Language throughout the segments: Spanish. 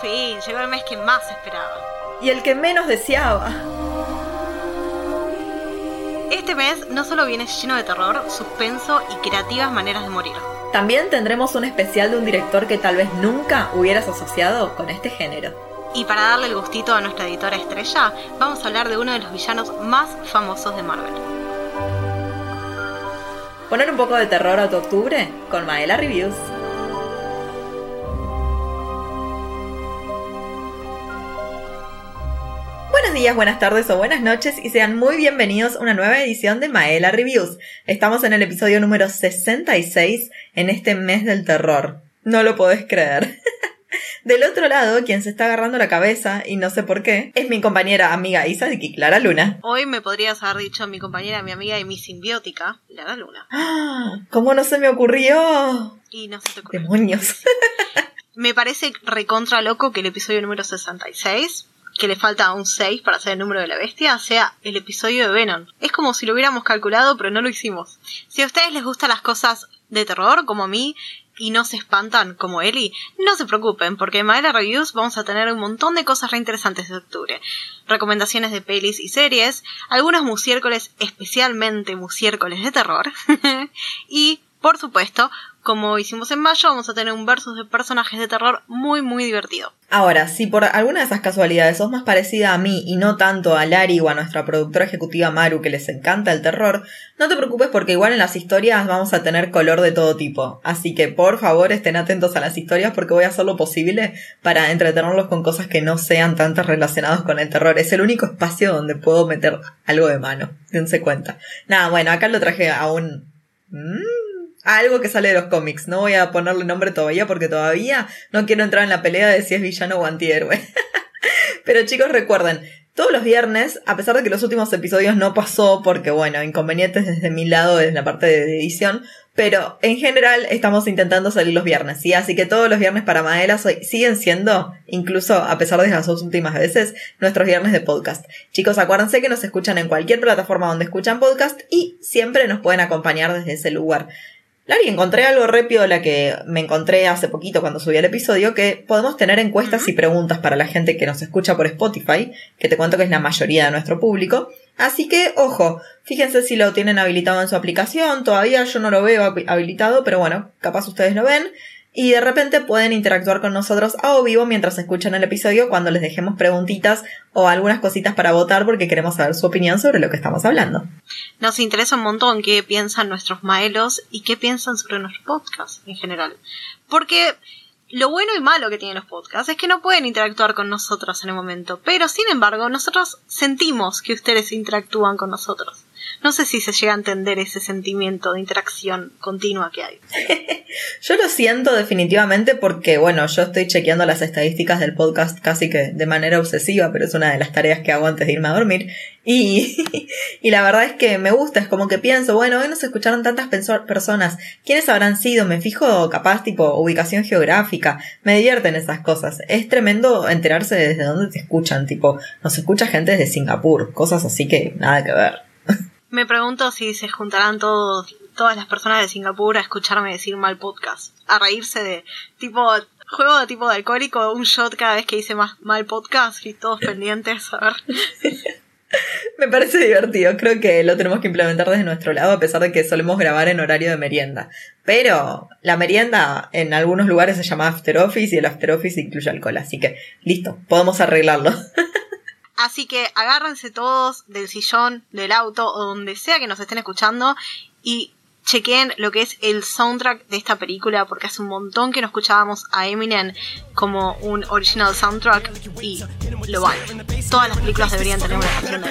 fin, llegó el mes que más esperaba. Y el que menos deseaba. Este mes no solo viene lleno de terror, suspenso y creativas maneras de morir. También tendremos un especial de un director que tal vez nunca hubieras asociado con este género. Y para darle el gustito a nuestra editora estrella, vamos a hablar de uno de los villanos más famosos de Marvel. Poner un poco de terror a tu octubre con Maela Reviews. Días, buenas tardes o buenas noches y sean muy bienvenidos a una nueva edición de Maela Reviews. Estamos en el episodio número 66 en este mes del terror. No lo podés creer. Del otro lado, quien se está agarrando la cabeza, y no sé por qué, es mi compañera amiga Isa de Clara Luna. Hoy me podrías haber dicho mi compañera, mi amiga y mi simbiótica, Lara Luna. ¿Cómo no se me ocurrió? Y no se te ocurrió. Demonios. Me parece recontra loco que el episodio número 66 que le falta un 6 para hacer el número de la bestia, sea el episodio de Venom. Es como si lo hubiéramos calculado, pero no lo hicimos. Si a ustedes les gustan las cosas de terror, como a mí, y no se espantan como Eli, no se preocupen, porque en Maela Reviews vamos a tener un montón de cosas reinteresantes de octubre. Recomendaciones de pelis y series, algunos musiércoles, especialmente musiércoles de terror, y, por supuesto, como hicimos en mayo, vamos a tener un versus de personajes de terror muy, muy divertido. Ahora, si por alguna de esas casualidades sos más parecida a mí y no tanto a Lari o a nuestra productora ejecutiva Maru que les encanta el terror, no te preocupes porque igual en las historias vamos a tener color de todo tipo. Así que por favor estén atentos a las historias porque voy a hacer lo posible para entretenerlos con cosas que no sean tantas relacionadas con el terror. Es el único espacio donde puedo meter algo de mano. Dense cuenta. Nada, bueno, acá lo traje a un... Mm, algo que sale de los cómics. No voy a ponerle nombre todavía porque todavía no quiero entrar en la pelea de si es villano o antihéroe. Pero chicos, recuerden, todos los viernes, a pesar de que los últimos episodios no pasó porque, bueno, inconvenientes desde mi lado, desde la parte de edición, pero en general estamos intentando salir los viernes, ¿sí? Así que todos los viernes para Maela siguen siendo, incluso a pesar de las dos últimas veces, nuestros viernes de podcast. Chicos, acuérdense que nos escuchan en cualquier plataforma donde escuchan podcast y siempre nos pueden acompañar desde ese lugar. Lari, encontré algo rápido la que me encontré hace poquito cuando subí el episodio, que podemos tener encuestas y preguntas para la gente que nos escucha por Spotify, que te cuento que es la mayoría de nuestro público. Así que, ojo, fíjense si lo tienen habilitado en su aplicación, todavía yo no lo veo habilitado, pero bueno, capaz ustedes lo ven y de repente pueden interactuar con nosotros a o vivo mientras escuchan el episodio cuando les dejemos preguntitas o algunas cositas para votar porque queremos saber su opinión sobre lo que estamos hablando. Nos interesa un montón qué piensan nuestros maelos y qué piensan sobre nuestro podcast en general. Porque lo bueno y malo que tienen los podcasts es que no pueden interactuar con nosotros en el momento, pero sin embargo nosotros sentimos que ustedes interactúan con nosotros. No sé si se llega a entender ese sentimiento de interacción continua que hay. yo lo siento definitivamente porque, bueno, yo estoy chequeando las estadísticas del podcast casi que de manera obsesiva, pero es una de las tareas que hago antes de irme a dormir. Y, y la verdad es que me gusta, es como que pienso, bueno, hoy nos escucharon tantas personas, ¿quiénes habrán sido? Me fijo capaz tipo ubicación geográfica, me divierten esas cosas. Es tremendo enterarse desde dónde te escuchan, tipo, nos escucha gente desde Singapur, cosas así que nada que ver. Me pregunto si se juntarán todos, todas las personas de Singapur a escucharme decir mal podcast, a reírse de tipo juego de tipo de alcohólico, un shot cada vez que hice más mal podcast y todos pendientes a ver. Me parece divertido, creo que lo tenemos que implementar desde nuestro lado a pesar de que solemos grabar en horario de merienda. Pero la merienda en algunos lugares se llama after office y el after office incluye alcohol, así que listo, podemos arreglarlo. Así que agárrense todos del sillón, del auto o donde sea que nos estén escuchando y chequen lo que es el soundtrack de esta película porque hace un montón que no escuchábamos a Eminem como un original soundtrack y lo vale. Todas las películas deberían tener una canción de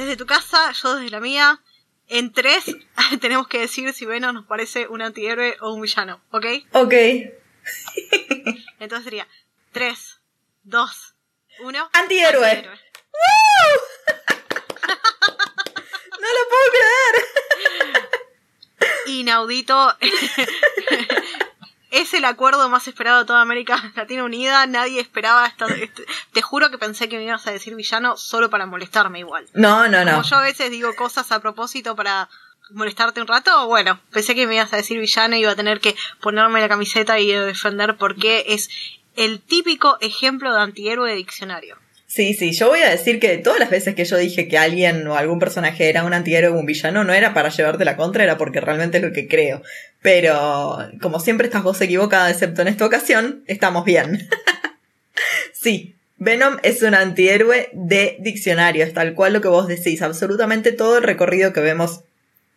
desde tu casa, yo desde la mía, en tres tenemos que decir si Venom nos parece un antihéroe o un villano, ¿ok? Ok. Entonces sería 3, 2, 1. Antihéroe. no lo puedo creer. Inaudito. Es el acuerdo más esperado de toda América Latina Unida. Nadie esperaba esta. este- te juro que pensé que me ibas a decir villano solo para molestarme igual. No, no, no. Como yo a veces digo cosas a propósito para molestarte un rato, bueno, pensé que me ibas a decir villano y iba a tener que ponerme la camiseta y defender porque es el típico ejemplo de antihéroe de diccionario. Sí, sí, yo voy a decir que todas las veces que yo dije que alguien o algún personaje era un antihéroe o un villano, no era para llevarte la contra, era porque realmente es lo que creo. Pero, como siempre estás vos equivocada, excepto en esta ocasión, estamos bien. sí, Venom es un antihéroe de diccionario, tal cual lo que vos decís. Absolutamente todo el recorrido que vemos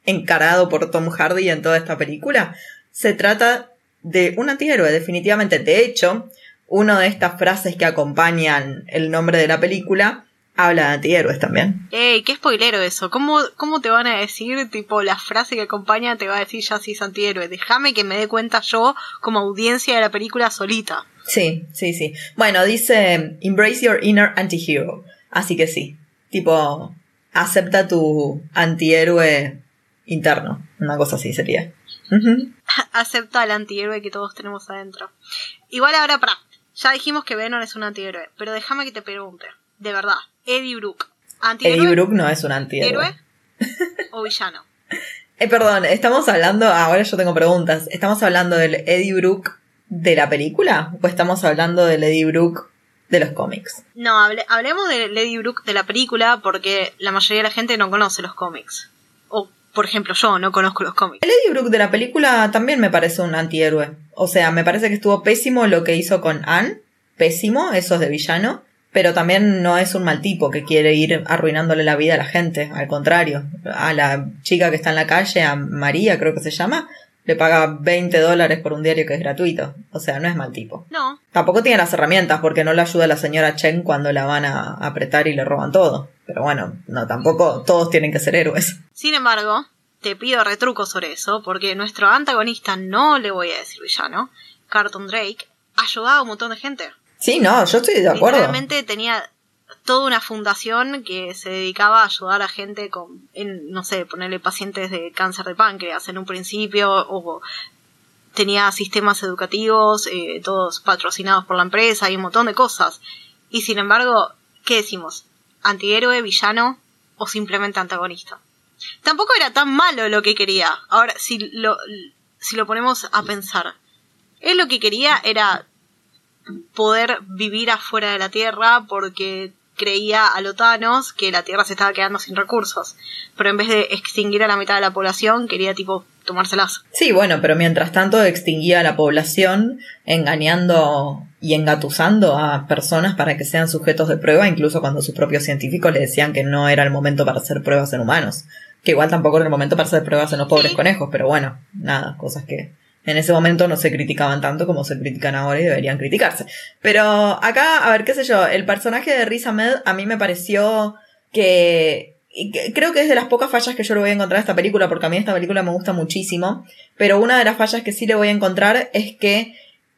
encarado por Tom Hardy en toda esta película se trata de un antihéroe, definitivamente. De hecho, una de estas frases que acompañan el nombre de la película habla de antihéroes también. Ey, qué spoilero eso. ¿Cómo, ¿Cómo te van a decir, tipo, la frase que acompaña te va a decir ya si es antihéroe? Déjame que me dé cuenta yo como audiencia de la película solita. Sí, sí, sí. Bueno, dice Embrace your inner antihero. Así que sí. Tipo, acepta tu antihéroe interno. Una cosa así sería. Ujú. Acepta al antihéroe que todos tenemos adentro. Igual ahora, para. Ya dijimos que Venom es un antihéroe, pero déjame que te pregunte. De verdad, Eddie Brooke. ¿Antihéroe? Eddie Brooke no es un antihéroe. ¿Héroe o villano? Eh, perdón, estamos hablando, ahora yo tengo preguntas. ¿Estamos hablando del Eddie Brooke de la película? ¿O estamos hablando del Eddie Brooke de los cómics? No, hable- hablemos de Eddie Brooke de la película porque la mayoría de la gente no conoce los cómics. O, por ejemplo, yo no conozco los cómics. El Eddie Brooke de la película también me parece un antihéroe. O sea, me parece que estuvo pésimo lo que hizo con Anne. Pésimo, eso es de villano. Pero también no es un mal tipo que quiere ir arruinándole la vida a la gente. Al contrario, a la chica que está en la calle, a María creo que se llama, le paga 20 dólares por un diario que es gratuito. O sea, no es mal tipo. No, Tampoco tiene las herramientas porque no le ayuda a la señora Chen cuando la van a apretar y le roban todo. Pero bueno, no, tampoco todos tienen que ser héroes. Sin embargo, te pido retruco sobre eso, porque nuestro antagonista, no le voy a decir villano, Carlton Drake, ayudaba a un montón de gente. Sí, no, yo estoy de acuerdo. Literalmente tenía toda una fundación que se dedicaba a ayudar a gente con, en, no sé, ponerle pacientes de cáncer de páncreas en un principio, o tenía sistemas educativos, eh, todos patrocinados por la empresa y un montón de cosas. Y sin embargo, ¿qué decimos? ¿Antihéroe, villano o simplemente antagonista? Tampoco era tan malo lo que quería. Ahora, si lo, si lo ponemos a pensar, él lo que quería era poder vivir afuera de la Tierra porque creía a los que la Tierra se estaba quedando sin recursos. Pero en vez de extinguir a la mitad de la población, quería tipo tomárselas. Sí, bueno, pero mientras tanto extinguía a la población engañando y engatusando a personas para que sean sujetos de prueba, incluso cuando sus propios científicos le decían que no era el momento para hacer pruebas en humanos. Que igual tampoco era el momento para hacer pruebas en los pobres conejos, pero bueno, nada, cosas que en ese momento no se criticaban tanto como se critican ahora y deberían criticarse. Pero acá, a ver, qué sé yo, el personaje de Riz Ahmed a mí me pareció que- creo que es de las pocas fallas que yo le voy a encontrar a esta película, porque a mí esta película me gusta muchísimo, pero una de las fallas que sí le voy a encontrar es que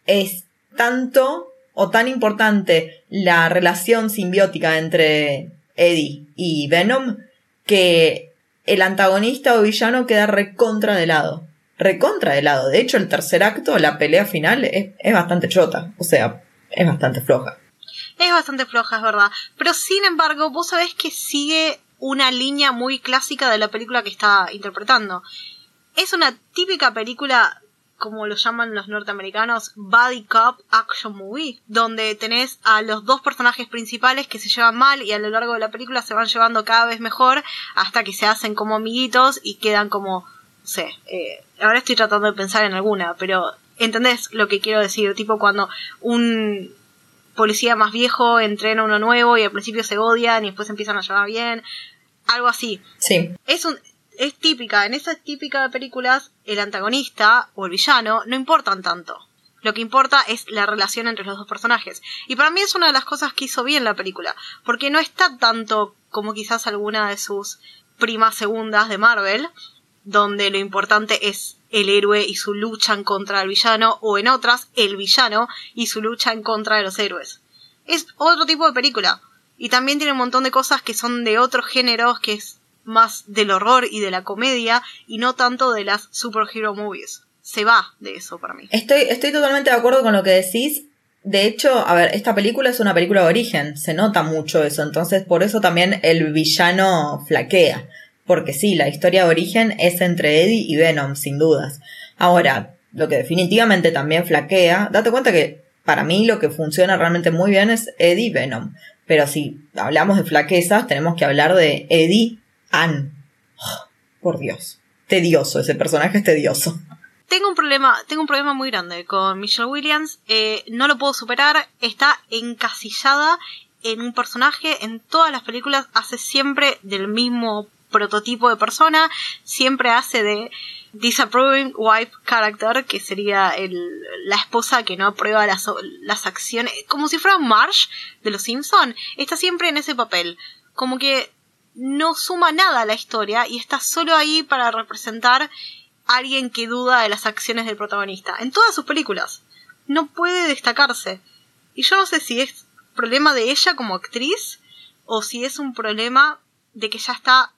es tanto o tan importante la relación simbiótica entre Eddie y Venom que el antagonista o villano queda recontra de lado. Recontra de lado. De hecho, el tercer acto, la pelea final, es, es bastante chota. O sea, es bastante floja. Es bastante floja, es verdad. Pero sin embargo, vos sabés que sigue una línea muy clásica de la película que está interpretando. Es una típica película, como lo llaman los norteamericanos, Buddy Cop Action Movie, donde tenés a los dos personajes principales que se llevan mal y a lo largo de la película se van llevando cada vez mejor hasta que se hacen como amiguitos y quedan como, no sé, eh, ahora estoy tratando de pensar en alguna, pero ¿entendés lo que quiero decir? Tipo cuando un policía más viejo entrena a uno nuevo y al principio se odian y después empiezan a llevar bien. Algo así. Sí. Es un es típica, en esa típica de películas, el antagonista o el villano no importan tanto. Lo que importa es la relación entre los dos personajes. Y para mí es una de las cosas que hizo bien la película, porque no está tanto como quizás alguna de sus primas segundas de Marvel, donde lo importante es el héroe y su lucha en contra del villano, o en otras, el villano y su lucha en contra de los héroes. Es otro tipo de película. Y también tiene un montón de cosas que son de otros géneros, que es más del horror y de la comedia, y no tanto de las superhero movies. Se va de eso para mí. Estoy, estoy totalmente de acuerdo con lo que decís. De hecho, a ver, esta película es una película de origen, se nota mucho eso, entonces por eso también el villano flaquea. Porque sí, la historia de origen es entre Eddie y Venom, sin dudas. Ahora, lo que definitivamente también flaquea, date cuenta que para mí lo que funciona realmente muy bien es Eddie y Venom. Pero si hablamos de flaquezas, tenemos que hablar de Eddie Oh, por Dios. Tedioso, ese personaje es tedioso. Tengo un problema, tengo un problema muy grande con Michelle Williams. Eh, no lo puedo superar. Está encasillada en un personaje. En todas las películas hace siempre del mismo prototipo de persona. Siempre hace de disapproving wife character, que sería la esposa que no aprueba las, las acciones, como si fuera Marsh de los Simpson, está siempre en ese papel, como que no suma nada a la historia y está solo ahí para representar a alguien que duda de las acciones del protagonista, en todas sus películas, no puede destacarse, y yo no sé si es problema de ella como actriz o si es un problema de que ya está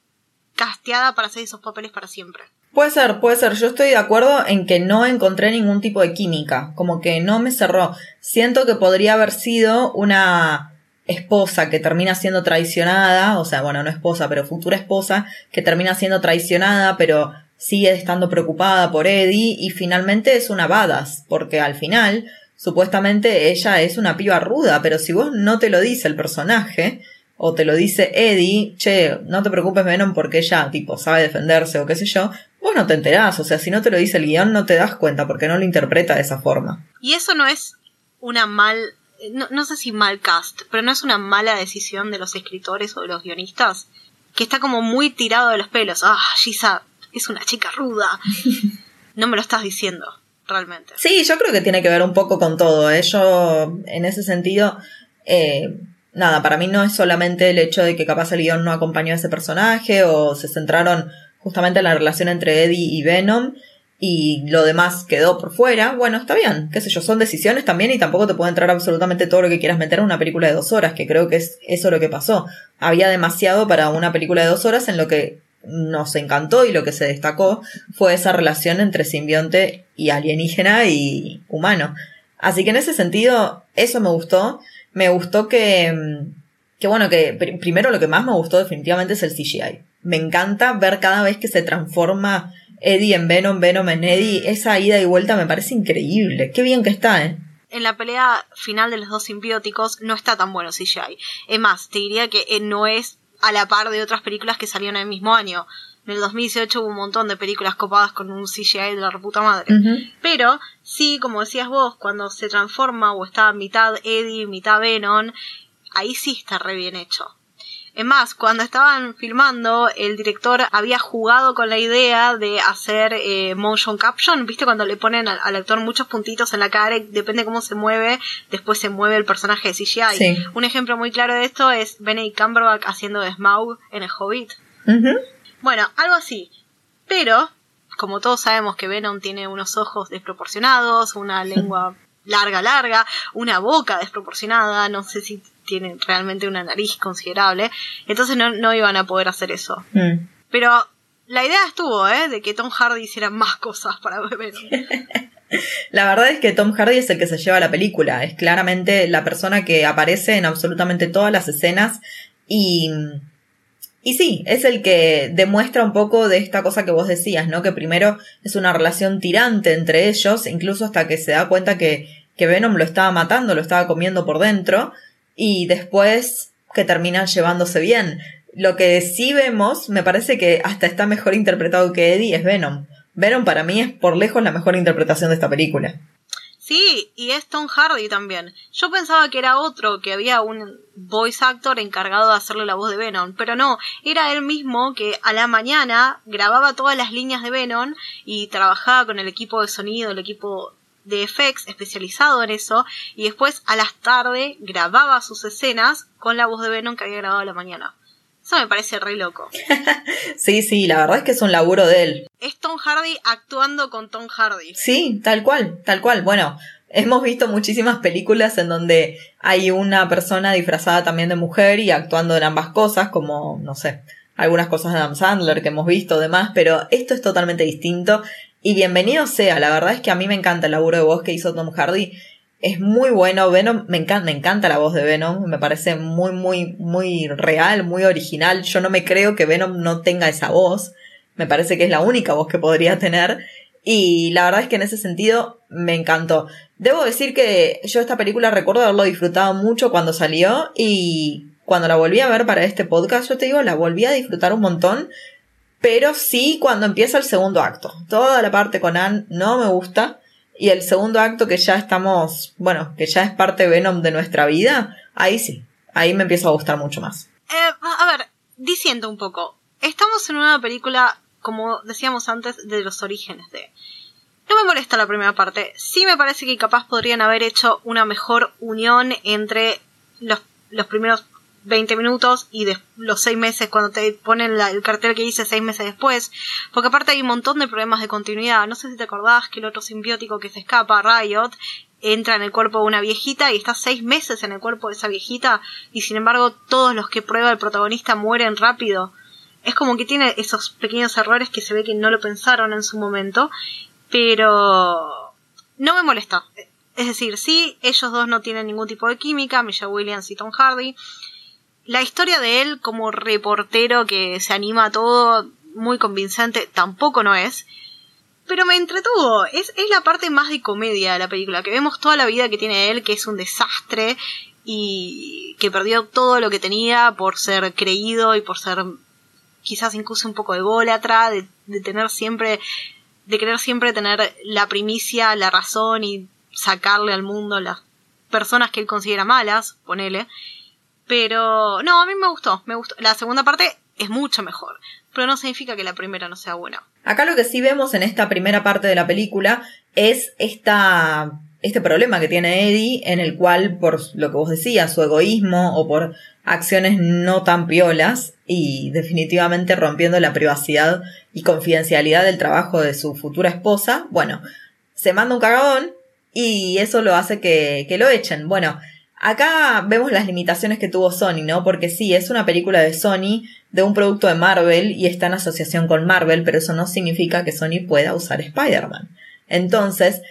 casteada para hacer esos papeles para siempre. Puede ser, puede ser. Yo estoy de acuerdo en que no encontré ningún tipo de química, como que no me cerró. Siento que podría haber sido una esposa que termina siendo traicionada, o sea, bueno, no esposa, pero futura esposa, que termina siendo traicionada, pero sigue estando preocupada por Eddie y finalmente es una badass, porque al final, supuestamente ella es una piba ruda, pero si vos no te lo dice el personaje, o te lo dice Eddie, che, no te preocupes Venom porque ella, tipo, sabe defenderse o qué sé yo, vos no te enterás, o sea, si no te lo dice el guion no te das cuenta porque no lo interpreta de esa forma. Y eso no es una mal, no, no sé si mal cast, pero no es una mala decisión de los escritores o de los guionistas, que está como muy tirado de los pelos, ah, Gisa es una chica ruda, no me lo estás diciendo. Realmente. Sí, yo creo que tiene que ver un poco con todo. ¿eh? Yo, en ese sentido, eh, nada, para mí no es solamente el hecho de que capaz el guion no acompañó a ese personaje o se centraron justamente en la relación entre Eddie y Venom y lo demás quedó por fuera, bueno, está bien, qué sé yo, son decisiones también y tampoco te puede entrar absolutamente todo lo que quieras meter en una película de dos horas, que creo que es eso lo que pasó. Había demasiado para una película de dos horas en lo que nos encantó y lo que se destacó fue esa relación entre simbionte y alienígena y humano. Así que en ese sentido, eso me gustó. Me gustó que, mm, que bueno, que primero lo que más me gustó definitivamente es el CGI. Me encanta ver cada vez que se transforma Eddie en Venom, Venom en Eddie. Esa ida y vuelta me parece increíble. Qué bien que está, ¿eh? En la pelea final de los dos simbióticos no está tan bueno CGI. Es más, te diría que eh, no es a la par de otras películas que salieron en el mismo año. En el 2018 hubo un montón de películas copadas con un CGI de la reputa madre. Pero sí, como decías vos, cuando se transforma o está mitad Eddie, mitad Venom, ahí sí está re bien hecho. Es más, cuando estaban filmando, el director había jugado con la idea de hacer eh, motion caption, ¿viste? Cuando le ponen al, actor muchos puntitos en la cara y depende cómo se mueve, después se mueve el personaje de CGI. Un ejemplo muy claro de esto es Benedict Cumberbatch haciendo de Smaug en El Hobbit. Bueno, algo así. Pero, como todos sabemos que Venom tiene unos ojos desproporcionados, una lengua larga, larga, una boca desproporcionada, no sé si tiene realmente una nariz considerable, entonces no, iban a poder hacer eso. Mm. Pero la idea estuvo, ¿eh? De que Tom Hardy hiciera más cosas para Venom. La verdad es que Tom Hardy es el que se lleva la película, es claramente la persona que aparece en absolutamente todas las escenas y y sí, es el que demuestra un poco de esta cosa que vos decías, ¿no? Que primero es una relación tirante entre ellos, incluso hasta que se da cuenta que, que Venom lo estaba matando, lo estaba comiendo por dentro, y después que terminan llevándose bien. Lo que sí vemos, me parece que hasta está mejor interpretado que Eddie, es Venom. Venom para mí es por lejos la mejor interpretación de esta película. Sí, y es Tom Hardy también. Yo pensaba que era otro, que había un voice actor encargado de hacerle la voz de Venom, pero no, era él mismo que a la mañana grababa todas las líneas de Venom y trabajaba con el equipo de sonido, el equipo de effects especializado en eso, y después a las tarde grababa sus escenas con la voz de Venom que había grabado a la mañana. Eso me parece re loco. sí, sí, la verdad es que es un laburo de él. Es Tom Hardy actuando con Tom Hardy. Sí, tal cual, tal cual. Bueno, hemos visto muchísimas películas en donde hay una persona disfrazada también de mujer y actuando en ambas cosas, como, no sé, algunas cosas de Adam Sandler que hemos visto, demás, pero esto es totalmente distinto. Y bienvenido sea, la verdad es que a mí me encanta el laburo de voz que hizo Tom Hardy es muy bueno. Venom, me encanta, me encanta la voz de Venom. Me parece muy, muy, muy real, muy original. Yo no me creo que Venom no tenga esa voz. Me parece que es la única voz que podría tener. Y la verdad es que en ese sentido me encantó. Debo decir que yo esta película recuerdo haberlo disfrutado mucho cuando salió y cuando la volví a ver para este podcast, yo te digo, la volví a disfrutar un montón. Pero sí cuando empieza el segundo acto. Toda la parte con Anne no me gusta. Y el segundo acto que ya estamos, bueno, que ya es parte Venom de nuestra vida, ahí sí, ahí me empieza a gustar mucho más. Eh, a ver, diciendo un poco, estamos en una película, como decíamos antes, de los orígenes de... No me molesta la primera parte, sí me parece que capaz podrían haber hecho una mejor unión entre los, los primeros 20 minutos y de los 6 meses cuando te ponen el cartel que dice 6 meses después. Porque aparte hay un montón de problemas de continuidad. No sé si te acordás que el otro simbiótico que se escapa, Riot, entra en el cuerpo de una viejita y está 6 meses en el cuerpo de esa viejita y sin embargo todos los que prueba el protagonista mueren rápido. Es como que tiene esos pequeños errores que se ve que no lo pensaron en su momento, pero no me molesta. Es decir, sí, ellos dos no tienen ningún tipo de química, Michelle Williams y Tom Hardy, la historia de él como reportero que se anima a todo, muy convincente, tampoco no es. Pero me entretuvo. Es, es la parte más de comedia de la película, que vemos toda la vida que tiene él, que es un desastre y que perdió todo lo que tenía por ser creído y por ser quizás incluso un poco ególatra, de, de tener siempre, de querer siempre tener la primicia, la razón y sacarle al mundo las personas que él considera malas, ponele. Pero no, a mí me gustó, me gustó. La segunda parte es mucho mejor, pero no significa que la primera no sea buena. Acá lo que sí vemos en esta primera parte de la película es esta, este problema que tiene Eddie, en el cual, por lo que vos decías, su egoísmo o por acciones no tan piolas y definitivamente rompiendo la privacidad y confidencialidad del trabajo de su futura esposa, bueno, se manda un cagadón y eso lo hace que, que lo echen. Bueno, Acá vemos las limitaciones que tuvo Sony, ¿no? Porque sí, es una película de Sony, de un producto de Marvel y está en asociación con Marvel, pero eso no significa que Sony pueda usar Spider-Man. Entonces,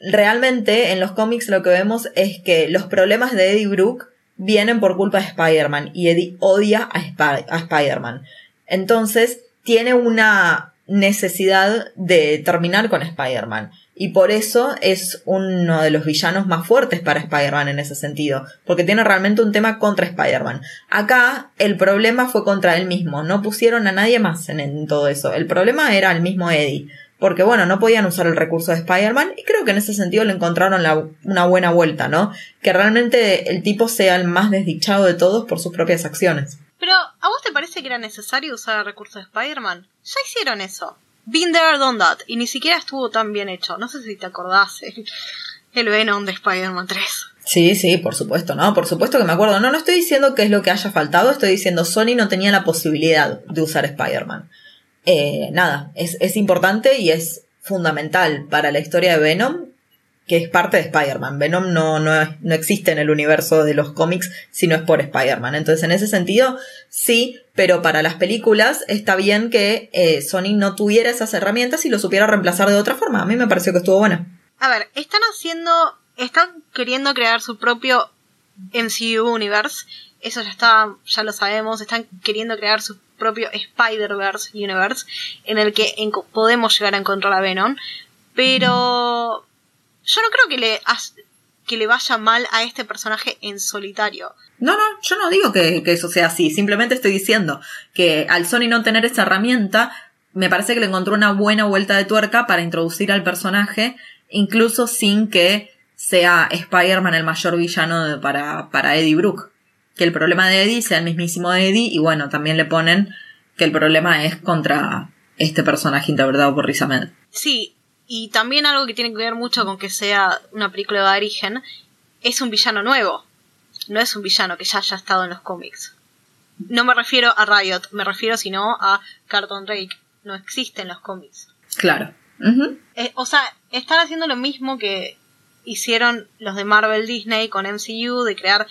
realmente en los cómics lo que vemos es que los problemas de Eddie Brooke vienen por culpa de Spider-Man y Eddie odia a, a Spider-Man. Entonces, tiene una necesidad de terminar con Spider-Man y por eso es uno de los villanos más fuertes para Spider-Man en ese sentido, porque tiene realmente un tema contra Spider-Man. Acá el problema fue contra él mismo, no pusieron a nadie más en, todo eso. El problema era el mismo Eddie, porque bueno, no podían usar el recurso de Spider-Man y creo que en ese sentido le encontraron una buena vuelta, ¿no? Que realmente el tipo sea el más desdichado de todos por sus propias acciones. Pero, ¿a vos te parece que era necesario usar el recurso de Spider-Man? Ya hicieron eso. Been there, done that. Y ni siquiera estuvo tan bien hecho. No sé si te acordás el, Venom de Spider-Man 3. Sí, sí, por supuesto, ¿no? Por supuesto que me acuerdo. No, no estoy diciendo que es lo que haya faltado, estoy diciendo Sony no tenía la posibilidad de usar Spider-Man. Eh, nada, es, es importante y es fundamental para la historia de Venom que es parte de Spider-Man. Venom no, no, no, existe en el universo de los cómics si no es por Spider-Man. Entonces, en ese sentido, sí, pero para las películas está bien que eh, Sony no tuviera esas herramientas y lo supiera reemplazar de otra forma. A mí me pareció que estuvo buena. A ver, están haciendo, están queriendo crear su propio MCU Universe. Eso ya está, ya lo sabemos. Están queriendo crear su propio Spider-Verse Universe en el que podemos llegar a encontrar a Venom. Pero yo no creo que le, que le vaya mal a este personaje en solitario. No, no, yo no digo que, eso sea así. Simplemente estoy diciendo que al Sony no tener esa herramienta, me parece que le encontró una buena vuelta de tuerca para introducir al personaje, incluso sin que sea Spider-Man el mayor villano para, para Eddie Brooke. Que el problema de Eddie sea el mismísimo Eddie, y bueno, también le ponen que el problema es contra este personaje interpretado por Riz Ahmed. Sí, y también algo que tiene que ver mucho con que sea una película de origen, es un villano nuevo. No es un villano que ya haya estado en los cómics. No me refiero a Riot, me refiero sino a Carton Drake. No existen los cómics. Claro. Eh, o sea, están haciendo lo mismo que hicieron los de Marvel Disney con MCU, de crear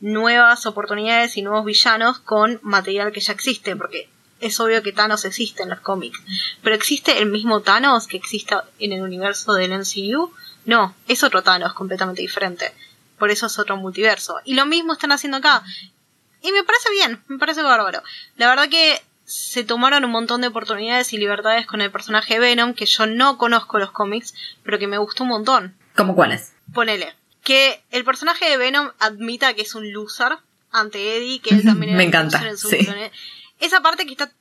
nuevas oportunidades y nuevos villanos con material que ya existe, porque es obvio que Thanos existe en los cómics. Pero ¿existe el mismo Thanos que existe en el universo del MCU? No, es otro Thanos completamente diferente. Por eso es otro multiverso. Y lo mismo están haciendo acá. Y me parece bien, me parece bárbaro. La verdad que se tomaron un montón de oportunidades y libertades con el personaje Venom, que yo no conozco los cómics, pero que me gustó un montón. ¿Cómo cuáles? Ponele. Que el personaje de Venom admita que es un loser ante Eddie, que él también me encanta. sí. Esa parte que está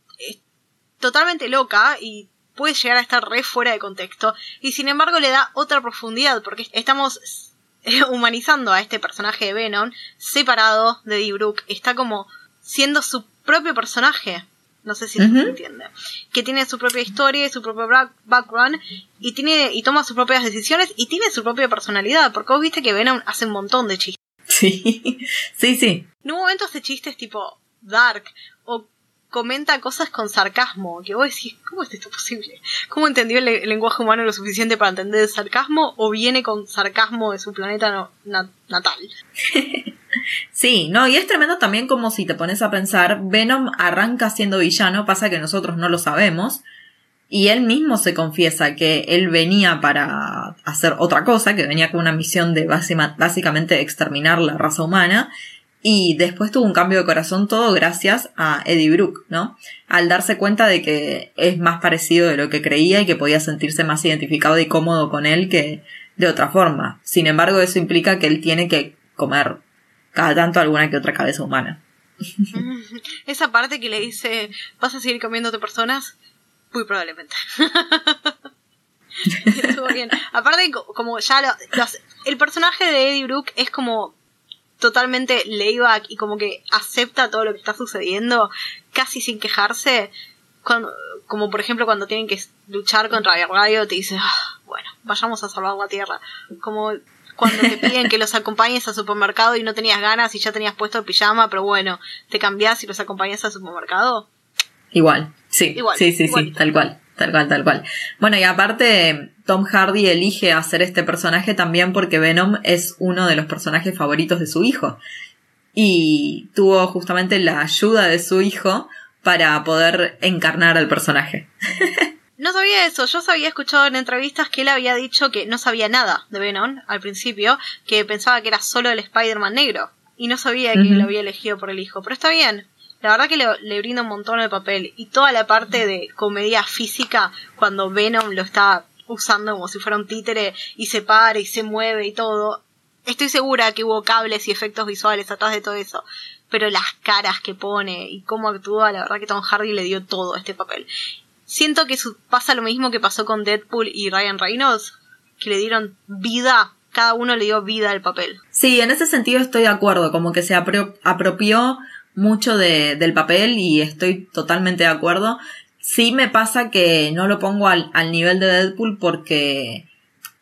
totalmente loca y puede llegar a estar re fuera de contexto. Y sin embargo le da otra profundidad, porque estamos humanizando a este personaje de Venom separado de Eddie Brooke. Está como siendo su propio personaje. No sé si se entiende. Que tiene su propia historia y su propio background y tiene y toma sus propias decisiones y tiene su propia personalidad. Porque vos viste que Venom hace un montón de chistes. Sí, sí, sí. En un momento hace chistes tipo dark comenta cosas con sarcasmo, que vos decís, ¿cómo es esto posible? ¿Cómo entendió el, lenguaje humano lo suficiente para entender el sarcasmo o viene con sarcasmo de su planeta natal? sí, no, y es tremendo también como si te pones a pensar, Venom arranca siendo villano, pasa que nosotros no lo sabemos, y él mismo se confiesa que él venía para hacer otra cosa, que venía con una misión de básicamente exterminar la raza humana, y después tuvo un cambio de corazón todo gracias a Eddie Brooke, ¿no? Al darse cuenta de que es más parecido de lo que creía y que podía sentirse más identificado y cómodo con él que de otra forma. Sin embargo, eso implica que él tiene que comer cada tanto alguna que otra cabeza humana. Esa parte que le dice, ¿vas a seguir comiéndote personas? Muy probablemente. Estuvo bien. Aparte, como ya lo, el personaje de Eddie Brooke es como totalmente layback y como que acepta todo lo que está sucediendo casi sin quejarse. Cuando, como por ejemplo cuando tienen que luchar contra Rayo te dice, ah, bueno, vayamos a salvar la Tierra. Como cuando te piden que los acompañes al supermercado y no tenías ganas y ya tenías puesto el pijama, pero bueno, te cambias y los acompañas al supermercado. Igual, sí, Igual, sí, sí, sí, tal cual. Tal cual, tal cual. Bueno, y aparte, Tom Hardy elige hacer este personaje también porque Venom es uno de los personajes favoritos de su hijo. Y tuvo justamente la ayuda de su hijo para poder encarnar al personaje. No sabía eso, yo había escuchado en entrevistas que él había dicho que no sabía nada de Venom al principio, que pensaba que era solo el Spider-Man negro, y no sabía que lo había elegido por el hijo, pero está bien, la verdad que le, brinda un montón el papel. Y toda la parte de comedia física, cuando Venom lo está usando como si fuera un títere y se para y se mueve y todo. Estoy segura que hubo cables y efectos visuales atrás de todo eso. Pero las caras que pone y cómo actúa, la verdad que Tom Hardy le dio todo a este papel. Siento que pasa lo mismo que pasó con Deadpool y Ryan Reynolds, que le dieron vida, cada uno le dio vida al papel. Sí, en ese sentido estoy de acuerdo, como que se apropió mucho de, del papel y estoy totalmente de acuerdo. Sí me pasa que no lo pongo al, al nivel de Deadpool porque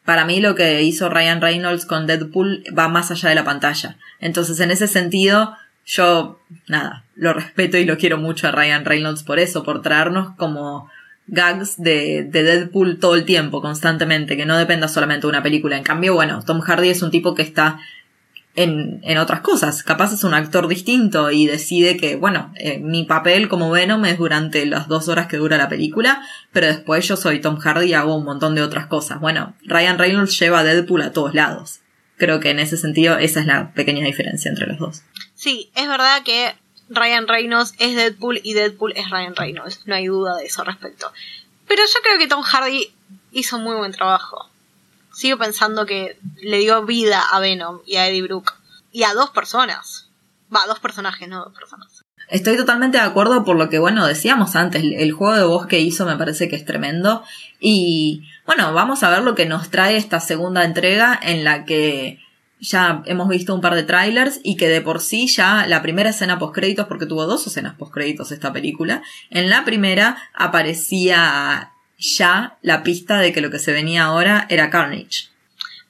para mí lo que hizo Ryan Reynolds con Deadpool va más allá de la pantalla. Entonces, en ese sentido, yo, nada, lo respeto y lo quiero mucho a Ryan Reynolds por eso, por traernos como gags de, de, Deadpool todo el tiempo, constantemente, que no dependa solamente de una película. En cambio, bueno, Tom Hardy es un tipo que está en, en otras cosas. Capaz es un actor distinto y decide que, bueno, eh, mi papel como Venom es durante las dos horas que dura la película, pero después yo soy Tom Hardy y hago un montón de otras cosas. Bueno, Ryan Reynolds lleva a Deadpool a todos lados. Creo que en ese sentido esa es la pequeña diferencia entre los dos. Sí, es verdad que Ryan Reynolds es Deadpool y Deadpool es Ryan Reynolds. No hay duda de eso respecto. Pero yo creo que Tom Hardy hizo muy buen trabajo sigo pensando que le dio vida a Venom y a Eddie Brooke. Y a dos personas. Va, dos personajes, no dos personas. Estoy totalmente de acuerdo por lo que, bueno, decíamos antes, el juego de voz que hizo me parece que es tremendo. Y bueno, vamos a ver lo que nos trae esta segunda entrega en la que ya hemos visto un par de trailers y que de por sí ya la primera escena post créditos, porque tuvo dos escenas post créditos esta película, en la primera aparecía ya la pista de que lo que se venía ahora era Carnage.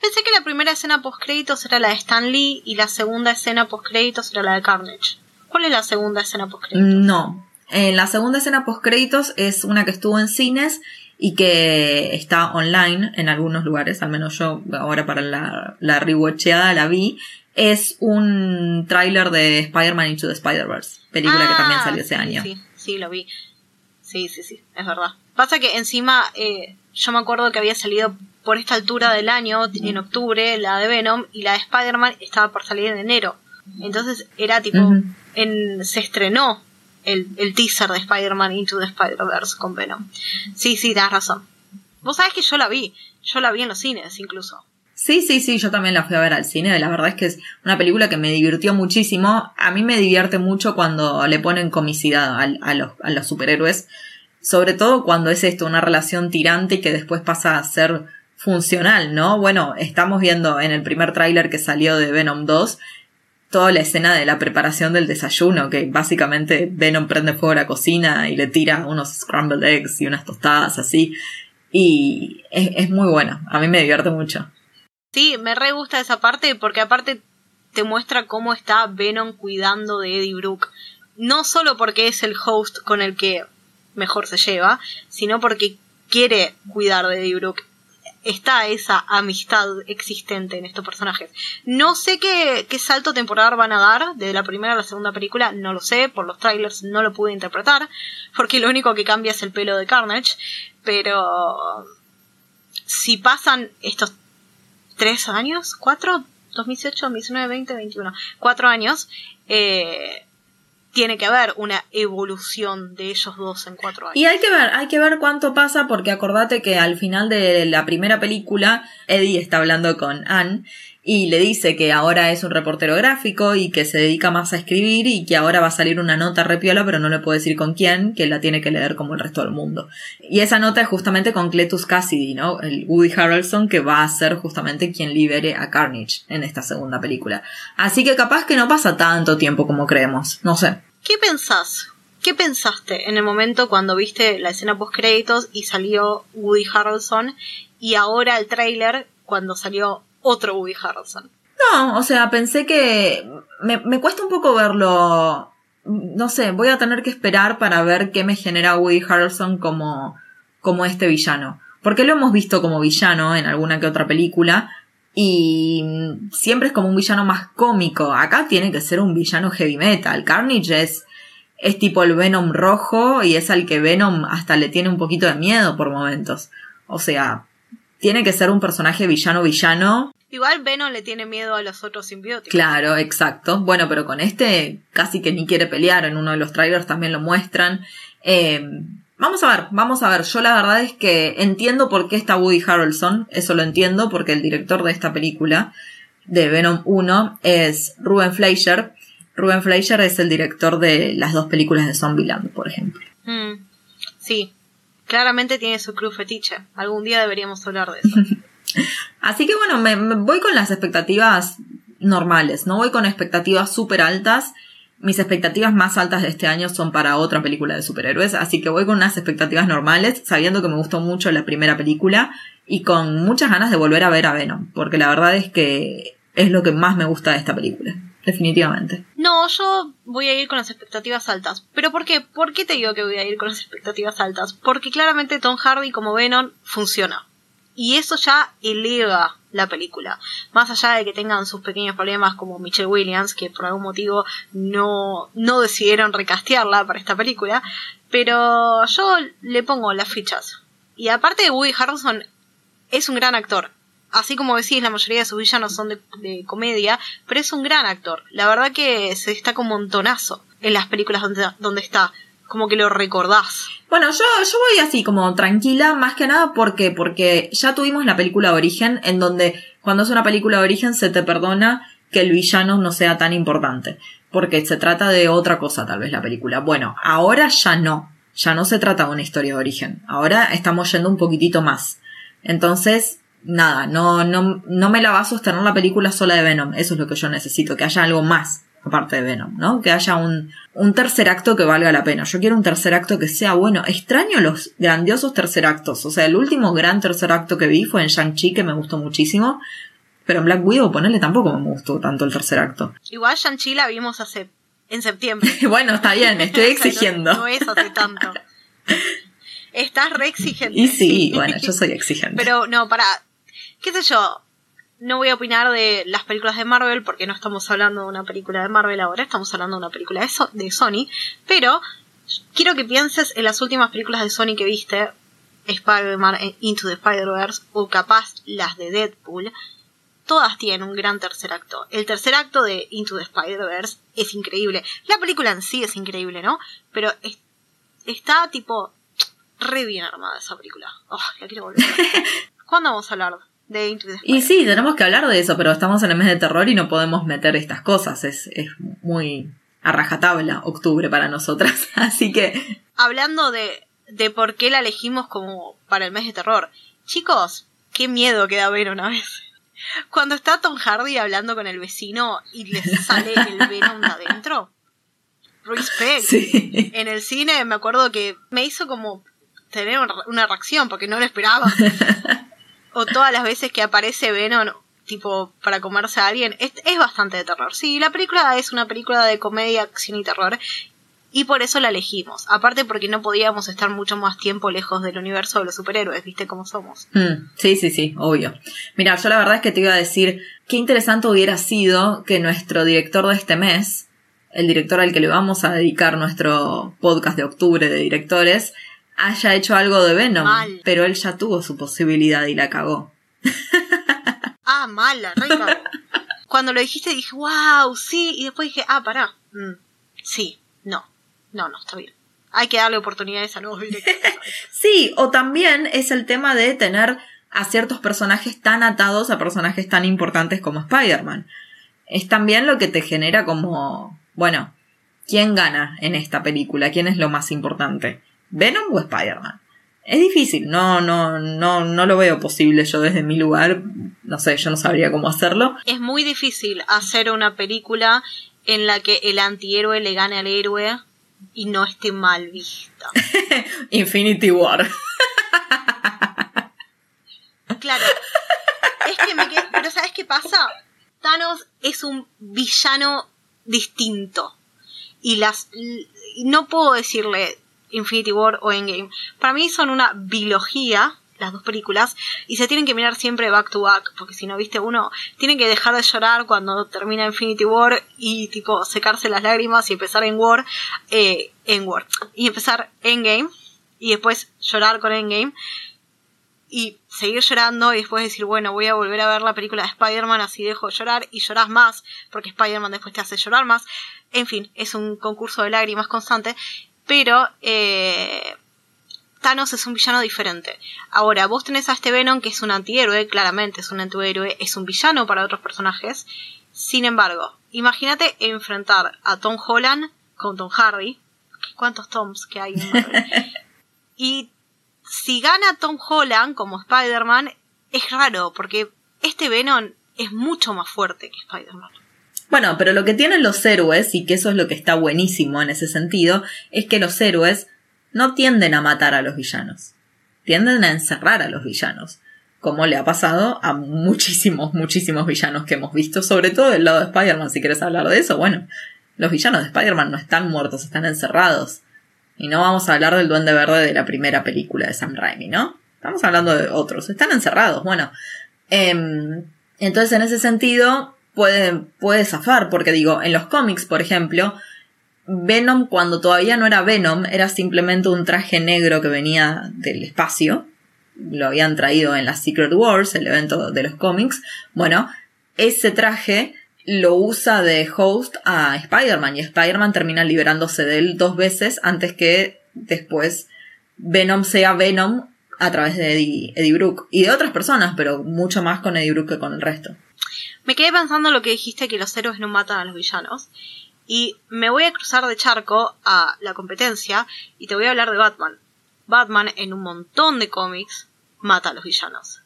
Pensé que la primera escena post créditos era la de Stan Lee y la segunda escena post créditos era la de Carnage. ¿Cuál es la segunda escena post No. En la segunda escena post créditos es una que estuvo en cines y que está online en algunos lugares, al menos yo ahora para la, la rewatcheada la vi, es un tráiler de Spider-Man Into the Spider-Verse, película que también salió ese año. Sí, sí, lo vi. Sí, sí, sí, es verdad. Pasa que encima, eh, yo me acuerdo que había salido por esta altura del año, en octubre, la de Venom, y la de Spider-Man estaba por salir en enero. Entonces era tipo, en, se estrenó el, el teaser de Spider-Man Into the Spider-Verse con Venom. Sí, sí, das razón. Vos sabés que yo la vi, yo la vi en los cines incluso. Sí, sí, sí, yo también la fui a ver al cine. La verdad es que es una película que me divirtió muchísimo. A mí me divierte mucho cuando le ponen comicidad al- a, los, a los superhéroes. Sobre todo cuando es esto, una relación tirante y que después pasa a ser funcional, ¿no? Bueno, estamos viendo en el primer tráiler que salió de Venom 2 toda la escena de la preparación del desayuno, que básicamente Venom prende fuego a la cocina y le tira unos scrambled eggs y unas tostadas así. Y es, es muy bueno, a mí me divierte mucho. Sí, me re gusta esa parte porque aparte te muestra cómo está Venom cuidando de Eddie Brooke. No solo porque es el host con el que mejor se lleva, sino porque quiere cuidar de Eddie Brooke. Está esa amistad existente en estos personajes. No sé qué, qué salto temporal van a dar de la primera a la segunda película, no lo sé, por los trailers no lo pude interpretar, porque lo único que cambia es el pelo de Carnage, pero si pasan estos tres años, cuatro, 2018, 2019, 20, 21, cuatro años, eh, tiene que haber una evolución de ellos dos en cuatro años. Y hay que ver, hay que ver cuánto pasa, porque acordate que al final de la primera película, Eddie está hablando con Anne y le dice que ahora es un reportero gráfico y que se dedica más a escribir y que ahora va a salir una nota repiola, pero no le puede decir con quién, que la tiene que leer como el resto del mundo. Y esa nota es justamente con Cletus Cassidy, ¿no? El Woody Harrelson que va a ser justamente quien libere a Carnage en esta segunda película. Así que capaz que no pasa tanto tiempo como creemos, no sé. ¿Qué pensás? ¿Qué pensaste en el momento cuando viste la escena post créditos y salió Woody Harrelson y ahora el tráiler cuando salió otro Woody Harrelson? No, o sea, pensé que me, me cuesta un poco verlo. No sé, voy a tener que esperar para ver qué me genera Woody Harrelson como, como este villano. Porque lo hemos visto como villano en alguna que otra película y siempre es como un villano más cómico. Acá tiene que ser un villano heavy metal. Carnage es, es tipo el Venom rojo y es al que Venom hasta le tiene un poquito de miedo por momentos. O sea, tiene que ser un personaje villano villano Igual Venom le tiene miedo a los otros simbióticos. Claro, exacto. Bueno, pero con este casi que ni quiere pelear. En uno de los trailers también lo muestran. Eh, vamos a ver, vamos a ver. Yo la verdad es que entiendo por qué está Woody Harrelson. Eso lo entiendo porque el director de esta película, de Venom 1, es Ruben Fleischer. Ruben Fleischer es el director de las dos películas de Zombieland, por ejemplo. Mm, sí, claramente tiene su cruz fetiche. Algún día deberíamos hablar de eso. Así que bueno, me, me voy con las expectativas normales, no voy con expectativas súper altas. Mis expectativas más altas de este año son para otra película de superhéroes, así que voy con unas expectativas normales, sabiendo que me gustó mucho la primera película y con muchas ganas de volver a ver a Venom, porque la verdad es que es lo que más me gusta de esta película, definitivamente. No, yo voy a ir con las expectativas altas. ¿Pero por qué? ¿Por qué te digo que voy a ir con las expectativas altas? Porque claramente Tom Hardy como Venom funciona. Y eso ya eleva la película. Más allá de que tengan sus pequeños problemas como Michelle Williams, que por algún motivo no, no decidieron recastearla para esta película. Pero yo le pongo las fichas. Y aparte Woody Harrelson, es un gran actor. Así como decís, la mayoría de sus villanos son de, comedia, pero es un gran actor. La verdad que se destaca un montonazo en las películas donde, donde está. Como que lo recordás. Bueno, yo, yo voy así como tranquila, más que nada porque, porque ya tuvimos la película de origen, en donde cuando es una película de origen se te perdona que el villano no sea tan importante, porque se trata de otra cosa tal vez la película. Bueno, ahora ya no, ya no se trata de una historia de origen, ahora estamos yendo un poquitito más. Entonces, nada, no, no, no me la va a sostener la película sola de Venom, eso es lo que yo necesito, que haya algo más aparte de Venom, ¿no? Que haya un, un tercer acto que valga la pena. Yo quiero un tercer acto que sea bueno. Extraño los grandiosos tercer actos. O sea, el último gran tercer acto que vi fue en Shang-Chi, que me gustó muchísimo. Pero en Black Widow, ponerle tampoco me gustó tanto el tercer acto. Igual Shang-Chi la vimos hace En septiembre. bueno, está bien, estoy exigiendo. No, no es hace tanto. Estás re exigente. y sí, bueno, yo soy exigente. Pero no, para. ¿Qué sé yo? No voy a opinar de las películas de Marvel porque no estamos hablando de una película de Marvel ahora, estamos hablando de una película de, So- de Sony. Pero quiero que pienses en las últimas películas de Sony que viste: Spider-Man eh, Into the Spider-Verse o capaz las de Deadpool. Todas tienen un gran tercer acto. El tercer acto de Into the Spider-Verse es increíble. La película en sí es increíble, ¿no? Pero es- está tipo re bien armada esa película. Oh, la quiero volver. ¿Cuándo vamos a hablar de Into the Y sí, tenemos que hablar de eso, pero estamos en el mes de terror y no podemos meter estas cosas. Es, es muy a rajatabla octubre para nosotras. Así que Hablando de, de por qué la elegimos como para el mes de terror. Chicos, qué miedo que da ver una vez. Cuando está Tom Hardy hablando con el vecino y le sale el Venom de adentro. Respect. sí. En el cine me acuerdo que me hizo como tener un- una reacción porque no lo esperaba. o todas las veces que aparece Venom tipo para comerse a alguien es, es bastante de terror. Sí, la película es una película de comedia, acción y terror y por eso la elegimos. Aparte porque no podíamos estar mucho más tiempo lejos del universo de los superhéroes, ¿viste cómo somos? Mm, sí, sí, sí, obvio. Mira, yo la verdad es que te iba a decir, qué interesante hubiera sido que nuestro director de este mes, el director al que le vamos a dedicar nuestro podcast de octubre de directores, haya hecho algo de Venom. Mal. Pero él ya tuvo su posibilidad y la cagó. Ah, mala, re cagó. Cuando lo dijiste dije, wow, sí, y después dije, ah, pará. Mm, sí, no, no, no, está bien. Hay que darle oportunidades a nuevos directores. Sí, o también es el tema de tener a ciertos personajes tan atados a personajes tan importantes como Spider-Man. Es también lo que te genera como, bueno, ¿quién gana en esta película? ¿Quién es lo más importante? ¿Venom o Spider-Man? Es difícil, no, no, no, no lo veo posible yo desde mi lugar. No sé, yo no sabría cómo hacerlo. es muy difícil hacer una película en la que el antihéroe le gane al héroe y no esté mal vista. Infinity War. Claro. Es que me quedé- Pero ¿sabes qué pasa? Thanos es un villano distinto. Y las. No puedo decirle Infinity War o Endgame. Para mí son una biología, las dos películas, y se tienen que mirar siempre back to back, porque si no viste uno, tienen que dejar de llorar cuando termina Infinity War y tipo secarse las lágrimas y empezar en War, eh, en War, y empezar Endgame, y después llorar con Endgame y seguir llorando y después decir, bueno, voy a volver a ver la película de Spider-Man, así dejo de llorar y llorás más, porque Spider-Man después te hace llorar más. En fin, es un concurso de lágrimas constante, pero eh, Thanos es un villano diferente. Ahora, vos tenés a este Venom que es un antihéroe, claramente es un antihéroe, es un villano para otros personajes. Sin embargo, imagínate enfrentar a Tom Holland con Tom Hardy. ¿Cuántos Toms que hay en Marvel? Y si gana Tom Holland como Spider-Man, es raro, porque este Venom es mucho más fuerte que Spider-Man. Bueno, pero lo que tienen los héroes, y que eso es lo que está buenísimo en ese sentido, es que los héroes no tienden a matar a los villanos. Tienden a encerrar a los villanos. Como le ha pasado a muchísimos, muchísimos villanos que hemos visto, sobre todo del lado de Spider-Man, si quieres hablar de eso, bueno, los villanos de Spider-Man no están muertos, están encerrados. Y no vamos a hablar del Duende Verde de la primera película de Sam Raimi, ¿no? Estamos hablando de otros, están encerrados, bueno. Em, entonces, en ese sentido, puede, puede zafar, porque digo, en los cómics, por ejemplo, Venom cuando todavía no era Venom, era simplemente un traje negro que venía del espacio. Lo habían traído en la Secret Wars, el evento de los cómics. Bueno, ese traje lo usa de host a Spider-Man y Spider-Man termina liberándose de él dos veces antes que después Venom sea Venom a través de Eddie, Eddie Brooke y de otras personas, pero mucho más con Eddie Brooke que con el resto. Me quedé pensando lo que dijiste que los héroes no matan a los villanos. Y me voy a cruzar de charco a la competencia y te voy a hablar de Batman. Batman en un montón de cómics mata a los villanos.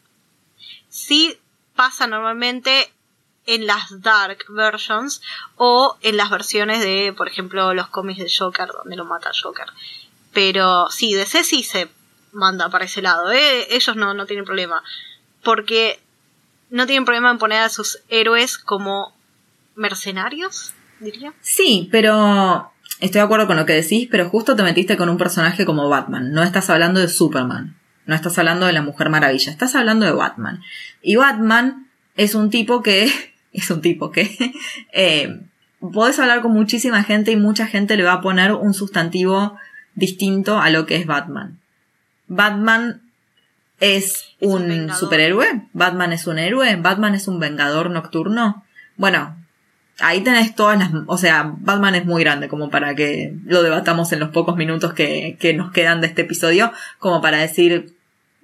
Sí pasa normalmente en las dark versions o en las versiones de, por ejemplo, los cómics de Joker donde lo mata Joker. Pero sí, DC sí se manda para ese lado, ¿eh? ellos no, no tienen problema. Porque no tienen problema en poner a sus héroes como mercenarios. diría. Sí, pero estoy de acuerdo con lo que decís, pero justo te metiste con un personaje como Batman. No estás hablando de Superman. No estás hablando de la Mujer Maravilla. Estás hablando de Batman. Y Batman es un tipo que... Es un tipo que... Eh, podés hablar con muchísima gente y mucha gente le va a poner un sustantivo distinto a lo que es Batman. Batman es, un, superhéroe, Batman es un héroe, Batman es un vengador nocturno. Bueno, ahí tenés todas las, o sea, Batman es muy grande como para que lo debatamos en los pocos minutos que, que nos quedan de este episodio, como para decir,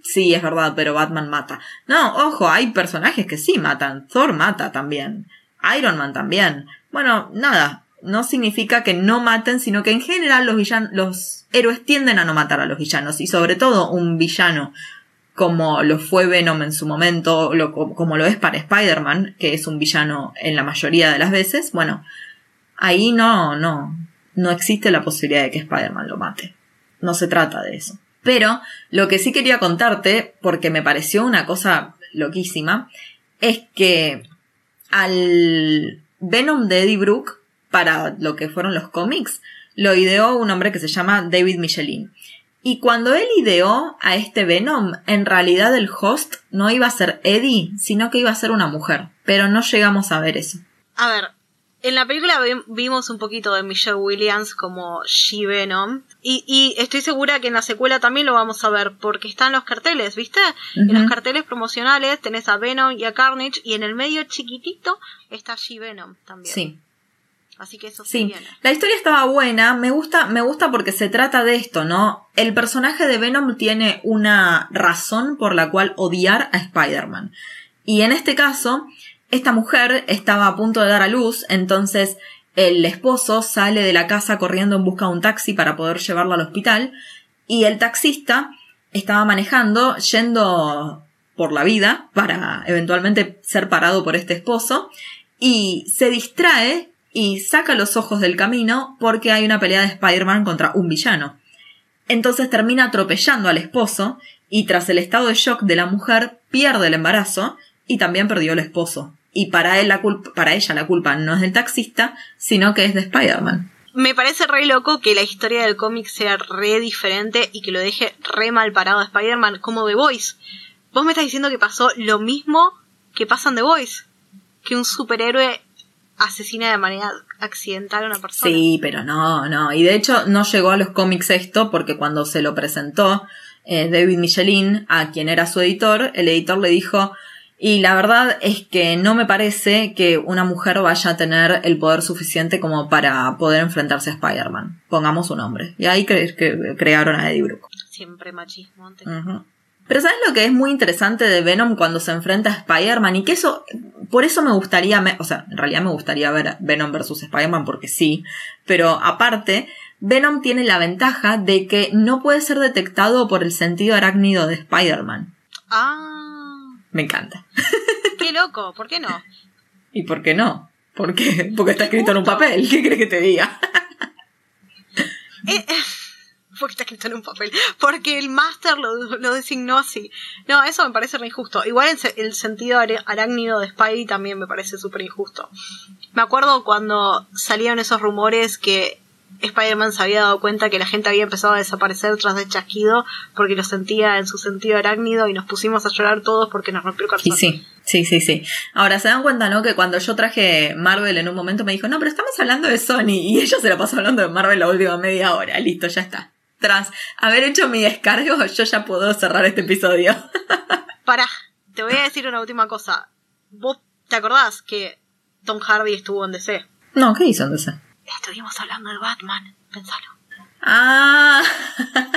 sí, es verdad, pero Batman mata. No, ojo, hay personajes que sí matan, Thor mata también, Iron Man también. Bueno, nada, no significa que no maten, sino que en general los villanos, los héroes tienden a no matar a los villanos, y sobre todo un villano como lo fue Venom en su momento, como lo es para Spider-Man, que es un villano en la mayoría de las veces, bueno, ahí no, no, no existe la posibilidad de que Spider-Man lo mate. No se trata de eso. Pero lo que sí quería contarte, porque me pareció una cosa loquísima, es que al Venom de Eddie Brooke, para lo que fueron los cómics, lo ideó un hombre que se llama David Michelin. Y cuando él ideó a este Venom, en realidad el host no iba a ser Eddie, sino que iba a ser una mujer. Pero no llegamos a ver eso. A ver, en la película vimos un poquito de Michelle Williams como She-Venom. Y, estoy segura que en la secuela también lo vamos a ver, porque están los carteles, ¿viste? En los carteles promocionales tenés a Venom y a Carnage, y en el medio chiquitito está She-Venom también. Sí. Así que eso sí. La historia estaba buena, me gusta, me gusta porque se trata de esto, ¿no? El personaje de Venom tiene una razón por la cual odiar a Spider-Man. Y en este caso, esta mujer estaba a punto de dar a luz, entonces el esposo sale de la casa corriendo en busca de un taxi para poder llevarla al hospital, y el taxista estaba manejando, yendo por la vida para eventualmente ser parado por este esposo, y se distrae y saca los ojos del camino porque hay una pelea de Spider-Man contra un villano. Entonces termina atropellando al esposo y tras el estado de shock de la mujer pierde el embarazo y también perdió el esposo. Y para, él la culpa, para ella la culpa no es del taxista, sino que es de Spider-Man. Me parece re loco que la historia del cómic sea re diferente y que lo deje re mal parado a Spider-Man como The Voice. Vos me estás diciendo que pasó lo mismo que pasa en The Voice. Que un superhéroe asesina de manera accidental a una persona. Sí, pero no, no. Y de hecho no llegó a los cómics esto porque cuando se lo presentó eh, David Michelin a quien era su editor, el editor le dijo, y la verdad es que no me parece que una mujer vaya a tener el poder suficiente como para poder enfrentarse a Spider-Man. Pongamos un nombre. Y ahí que crearon a Eddie Brooke. Siempre machismo antes. Pero ¿sabes lo que es muy interesante de Venom cuando se enfrenta a Spider-Man? Y que eso, por eso me gustaría, o sea, en realidad me gustaría ver Venom versus Spider-Man porque sí, pero aparte, Venom tiene la ventaja de que no puede ser detectado por el sentido arácnido de Spider-Man. Ah. Me encanta. Qué loco, ¿por qué no? ¿Y por qué no? ¿Por qué? Porque está escrito en un papel, ¿qué crees que te diga? eh, eh porque está escrito en un papel, porque el máster lo, designó así. No, eso me parece re injusto. Igual el, sentido arácnido de Spidey también me parece súper injusto. Me acuerdo cuando salieron esos rumores que Spider-Man se había dado cuenta que la gente había empezado a desaparecer tras el chasquido porque lo sentía en su sentido arácnido y nos pusimos a llorar todos porque nos rompió el corazón. Y sí, sí, sí, sí. Ahora se dan cuenta, ¿no? Que cuando yo traje Marvel en un momento me dijo, no, pero estamos hablando de Sony y ella se la pasó hablando de Marvel la última media hora. Listo, ya está tras haber hecho mi descargo, yo ya puedo cerrar este episodio. Pará, te voy a decir una última cosa. ¿Vos te acordás que Tom Hardy estuvo en DC? No, ¿qué hizo en DC? Estuvimos hablando de Batman, pensalo. Ah,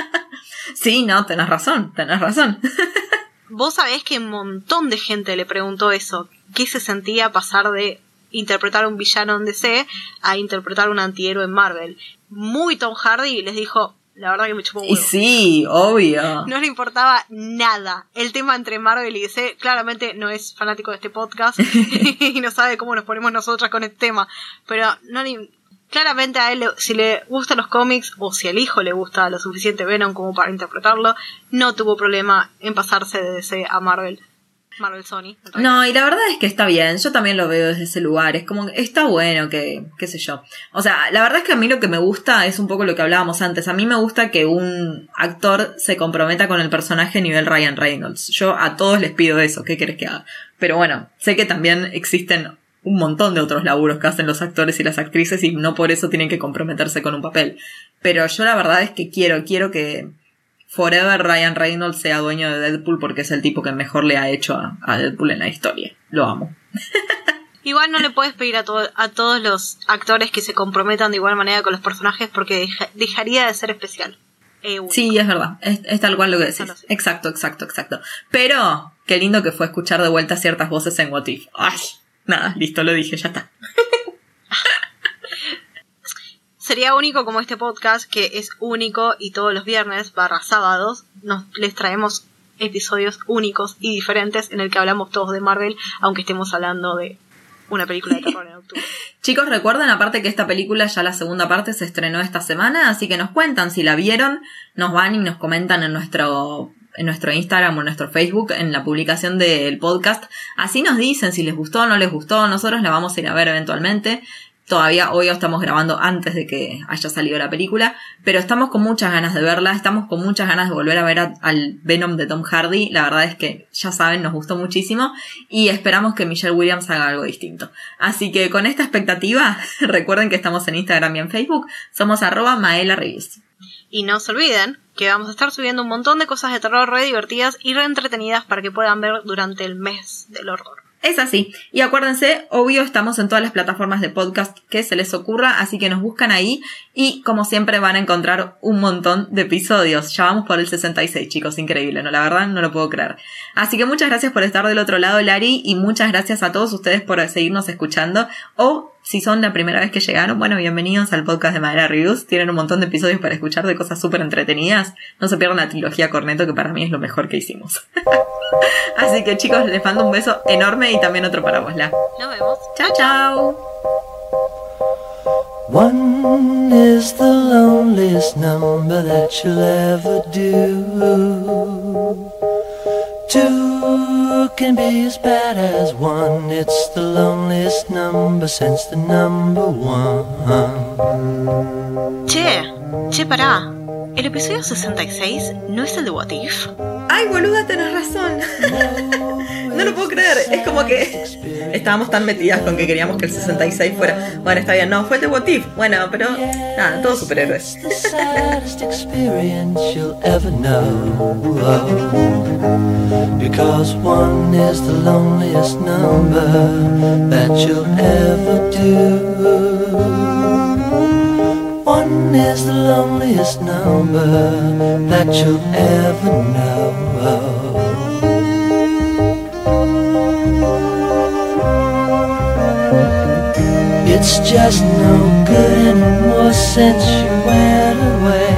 sí, no, tenés razón, tenés razón. Vos sabés que un montón de gente le preguntó eso, qué se sentía pasar de interpretar a un villano en DC a interpretar un antihéroe en Marvel. Muy Tom Hardy les dijo, la verdad que me chupó un Y sí, obvio. No le importaba nada. El tema entre Marvel y DC claramente no es fanático de este podcast y no sabe cómo nos ponemos nosotras con este tema. Pero no ni, claramente a él, si le gustan los cómics o si al hijo le gusta lo suficiente Venom como para interpretarlo, no tuvo problema en pasarse de DC a Marvel. Marvel Sony. No, y la verdad es que está bien, yo también lo veo desde ese lugar, es como, está bueno que, qué sé yo. O sea, la verdad es que a mí lo que me gusta es un poco lo que hablábamos antes, a mí me gusta que un actor se comprometa con el personaje a nivel Ryan Reynolds. Yo a todos les pido eso, ¿qué querés que haga? Pero bueno, sé que también existen un montón de otros laburos que hacen los actores y las actrices y no por eso tienen que comprometerse con un papel. Pero yo la verdad es que quiero, quiero que Forever Ryan Reynolds sea dueño de Deadpool porque es el tipo que mejor le ha hecho a, Deadpool en la historia. Lo amo. Igual no le puedes pedir a, a todos los actores que se comprometan de igual manera con los personajes porque dejaría de ser especial. Eh, sí, es verdad. Es, tal cual lo que decís. Exacto, exacto, exacto. Pero, qué lindo que fue escuchar de vuelta ciertas voces en What If. Ay, nada, listo, lo dije, ya está. Sería único como este podcast, que es único y todos los viernes barra sábados nos les traemos episodios únicos y diferentes en el que hablamos todos de Marvel, aunque estemos hablando de una película de terror en octubre. Chicos, recuerden aparte que esta película ya la segunda parte se estrenó esta semana, así que nos cuentan si la vieron, nos van y nos comentan en nuestro en nuestro Instagram o en nuestro Facebook en la publicación del podcast. Así nos dicen si les gustó o no les gustó. Nosotros la vamos a ir a ver eventualmente. Todavía hoy estamos grabando antes de que haya salido la película, pero estamos con muchas ganas de verla, estamos con muchas ganas de volver a ver al Venom de Tom Hardy. La verdad es que ya saben, nos gustó muchísimo y esperamos que Michelle Williams haga algo distinto. Así que con esta expectativa, recuerden que estamos en Instagram y en Facebook, somos arroba Maela Y no se olviden que vamos a estar subiendo un montón de cosas de terror re divertidas y re entretenidas para que puedan ver durante el mes del horror. Es así. Y acuérdense, obvio, estamos en todas las plataformas de podcast que se les ocurra, así que nos buscan ahí y como siempre van a encontrar un montón de episodios. Ya vamos por el 66, chicos, increíble, ¿no? La verdad no lo puedo creer. Así que muchas gracias por estar del otro lado, Lari, y muchas gracias a todos ustedes por seguirnos escuchando o si son la primera vez que llegaron, bueno, bienvenidos al podcast de Madera Reviews. Tienen un montón de episodios para escuchar de cosas súper entretenidas. No se pierdan la trilogía Corneto, que para mí es lo mejor que hicimos. Así que chicos, les mando un beso enorme y también otro para vos, Nos vemos. Chao, chao. One is the loneliest number that you'll ever do. Two can be as bad as one. It's the loneliest number since the number one. Che, che. El episodio 66 no es el de What If. Ay, boluda, tenés razón. no lo puedo creer. Es como que estábamos tan metidas con que queríamos que el 66 fuera. Bueno, está bien, no, fue el de What If. Bueno, pero nada, todos superhéroes. Because one is the loneliest number that you'll ever do. One is the loneliest number that you'll ever know. It's just no good anymore since you went away.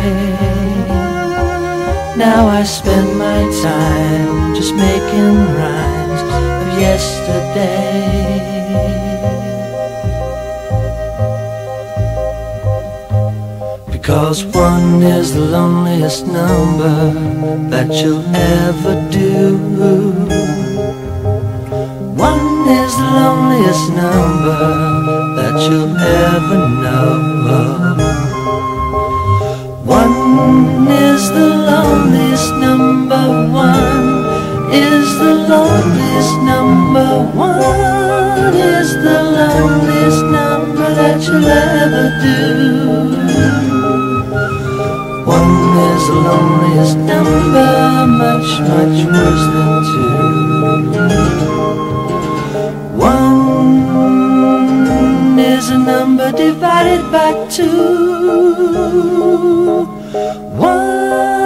Now I spend my time just making rhymes of yesterday. Cause one is the loneliest number that you'll ever do. One is the loneliest number that you'll ever know. One is the loneliest number. One is the loneliest number. One is the loneliest number that you'll ever do. One is the loneliest number, much, much worse than two. One is a number divided by two. One